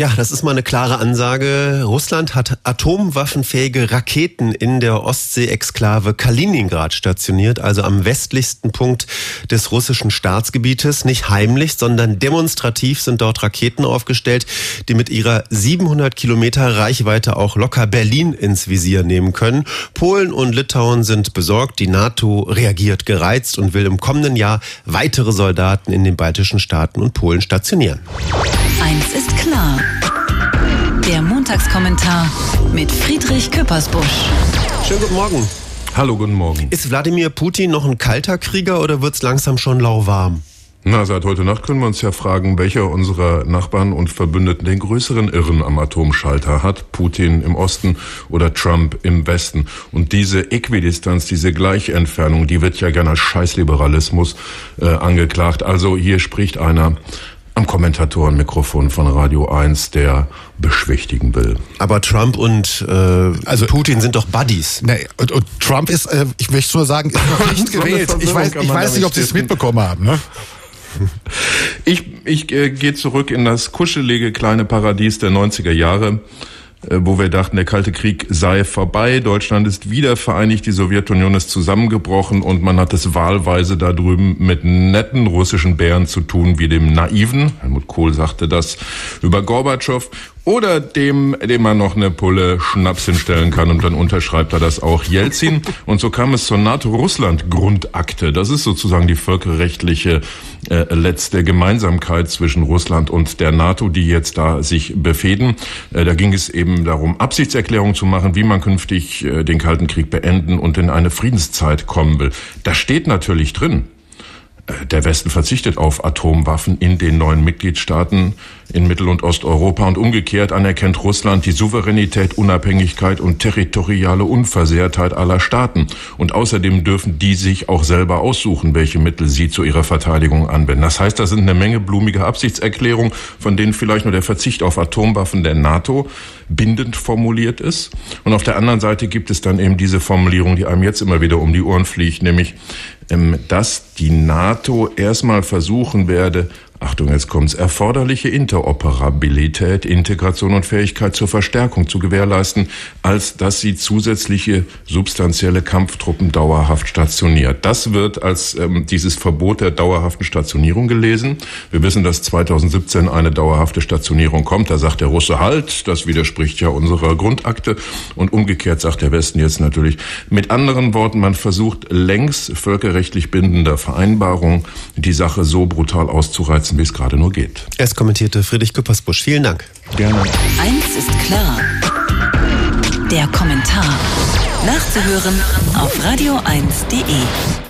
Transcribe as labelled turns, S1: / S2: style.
S1: Ja, das ist mal eine klare Ansage. Russland hat atomwaffenfähige Raketen in der Ostsee-Exklave Kaliningrad stationiert, also am westlichsten Punkt des russischen Staatsgebietes. Nicht heimlich, sondern demonstrativ sind dort Raketen aufgestellt, die mit ihrer 700 Kilometer Reichweite auch locker Berlin ins Visier nehmen können. Polen und Litauen sind besorgt. Die NATO reagiert gereizt und will im kommenden Jahr weitere Soldaten in den baltischen Staaten und Polen stationieren.
S2: Eins ist klar. Der Montagskommentar mit Friedrich Küppersbusch.
S1: Schönen guten Morgen.
S3: Hallo, guten Morgen.
S1: Ist Wladimir Putin noch ein kalter Krieger oder wird's langsam schon lauwarm?
S3: Na, seit heute Nacht können wir uns ja fragen, welcher unserer Nachbarn und Verbündeten den größeren Irren am Atomschalter hat. Putin im Osten oder Trump im Westen. Und diese Äquidistanz, diese Gleichentfernung, die wird ja gerne als Scheißliberalismus äh, angeklagt. Also hier spricht einer am Kommentatorenmikrofon von Radio 1, der beschwichtigen will.
S1: Aber Trump und äh, also Putin sind doch Buddies.
S4: Nee, und, und Trump ist, äh, ich möchte nur sagen, ist noch nicht gewählt. Ich weiß, ich weiß nicht, ob Sie es mitbekommen haben. Ne?
S3: Ich, ich äh, gehe zurück in das kuschelige kleine Paradies der 90er Jahre. Äh, wo wir dachten, der Kalte Krieg sei vorbei, Deutschland ist wieder vereinigt, die Sowjetunion ist zusammengebrochen und man hat es wahlweise da drüben mit netten russischen Bären zu tun, wie dem naiven, Helmut Kohl sagte das über Gorbatschow, oder dem, dem man noch eine Pulle Schnaps hinstellen kann und dann unterschreibt er das auch Jelzin. Und so kam es zur NATO-Russland-Grundakte. Das ist sozusagen die völkerrechtliche äh, letzte Gemeinsamkeit zwischen Russland und der NATO, die jetzt da sich befehden. Äh, da ging es eben darum, Absichtserklärungen zu machen, wie man künftig äh, den Kalten Krieg beenden und in eine Friedenszeit kommen will. Da steht natürlich drin, der Westen verzichtet auf Atomwaffen in den neuen Mitgliedstaaten in Mittel- und Osteuropa und umgekehrt anerkennt Russland die Souveränität, Unabhängigkeit und territoriale Unversehrtheit aller Staaten. Und außerdem dürfen die sich auch selber aussuchen, welche Mittel sie zu ihrer Verteidigung anwenden. Das heißt, da sind eine Menge blumige Absichtserklärungen, von denen vielleicht nur der Verzicht auf Atomwaffen der NATO bindend formuliert ist. Und auf der anderen Seite gibt es dann eben diese Formulierung, die einem jetzt immer wieder um die Ohren fliegt, nämlich ähm, dass die NATO erstmal versuchen werde, Achtung, jetzt kommt's, erforderliche Interoperabilität, Integration und Fähigkeit zur Verstärkung zu gewährleisten, als dass sie zusätzliche substanzielle Kampftruppen dauerhaft stationiert. Das wird als ähm, dieses Verbot der dauerhaften Stationierung gelesen. Wir wissen, dass 2017 eine dauerhafte Stationierung kommt. Da sagt der Russe halt, das widerspricht ja unserer Grundakte. Und umgekehrt sagt der Westen jetzt natürlich. Mit anderen Worten, man versucht längs völkerrechtlich bindender Vereinbarungen die Sache so brutal auszureizen, umsetzen, wie es gerade nur geht.
S1: Es kommentierte Friedrich Küppersbusch. Vielen Dank.
S3: Gerne.
S2: Eins ist klar. Der Kommentar. Nachzuhören auf radio1.de.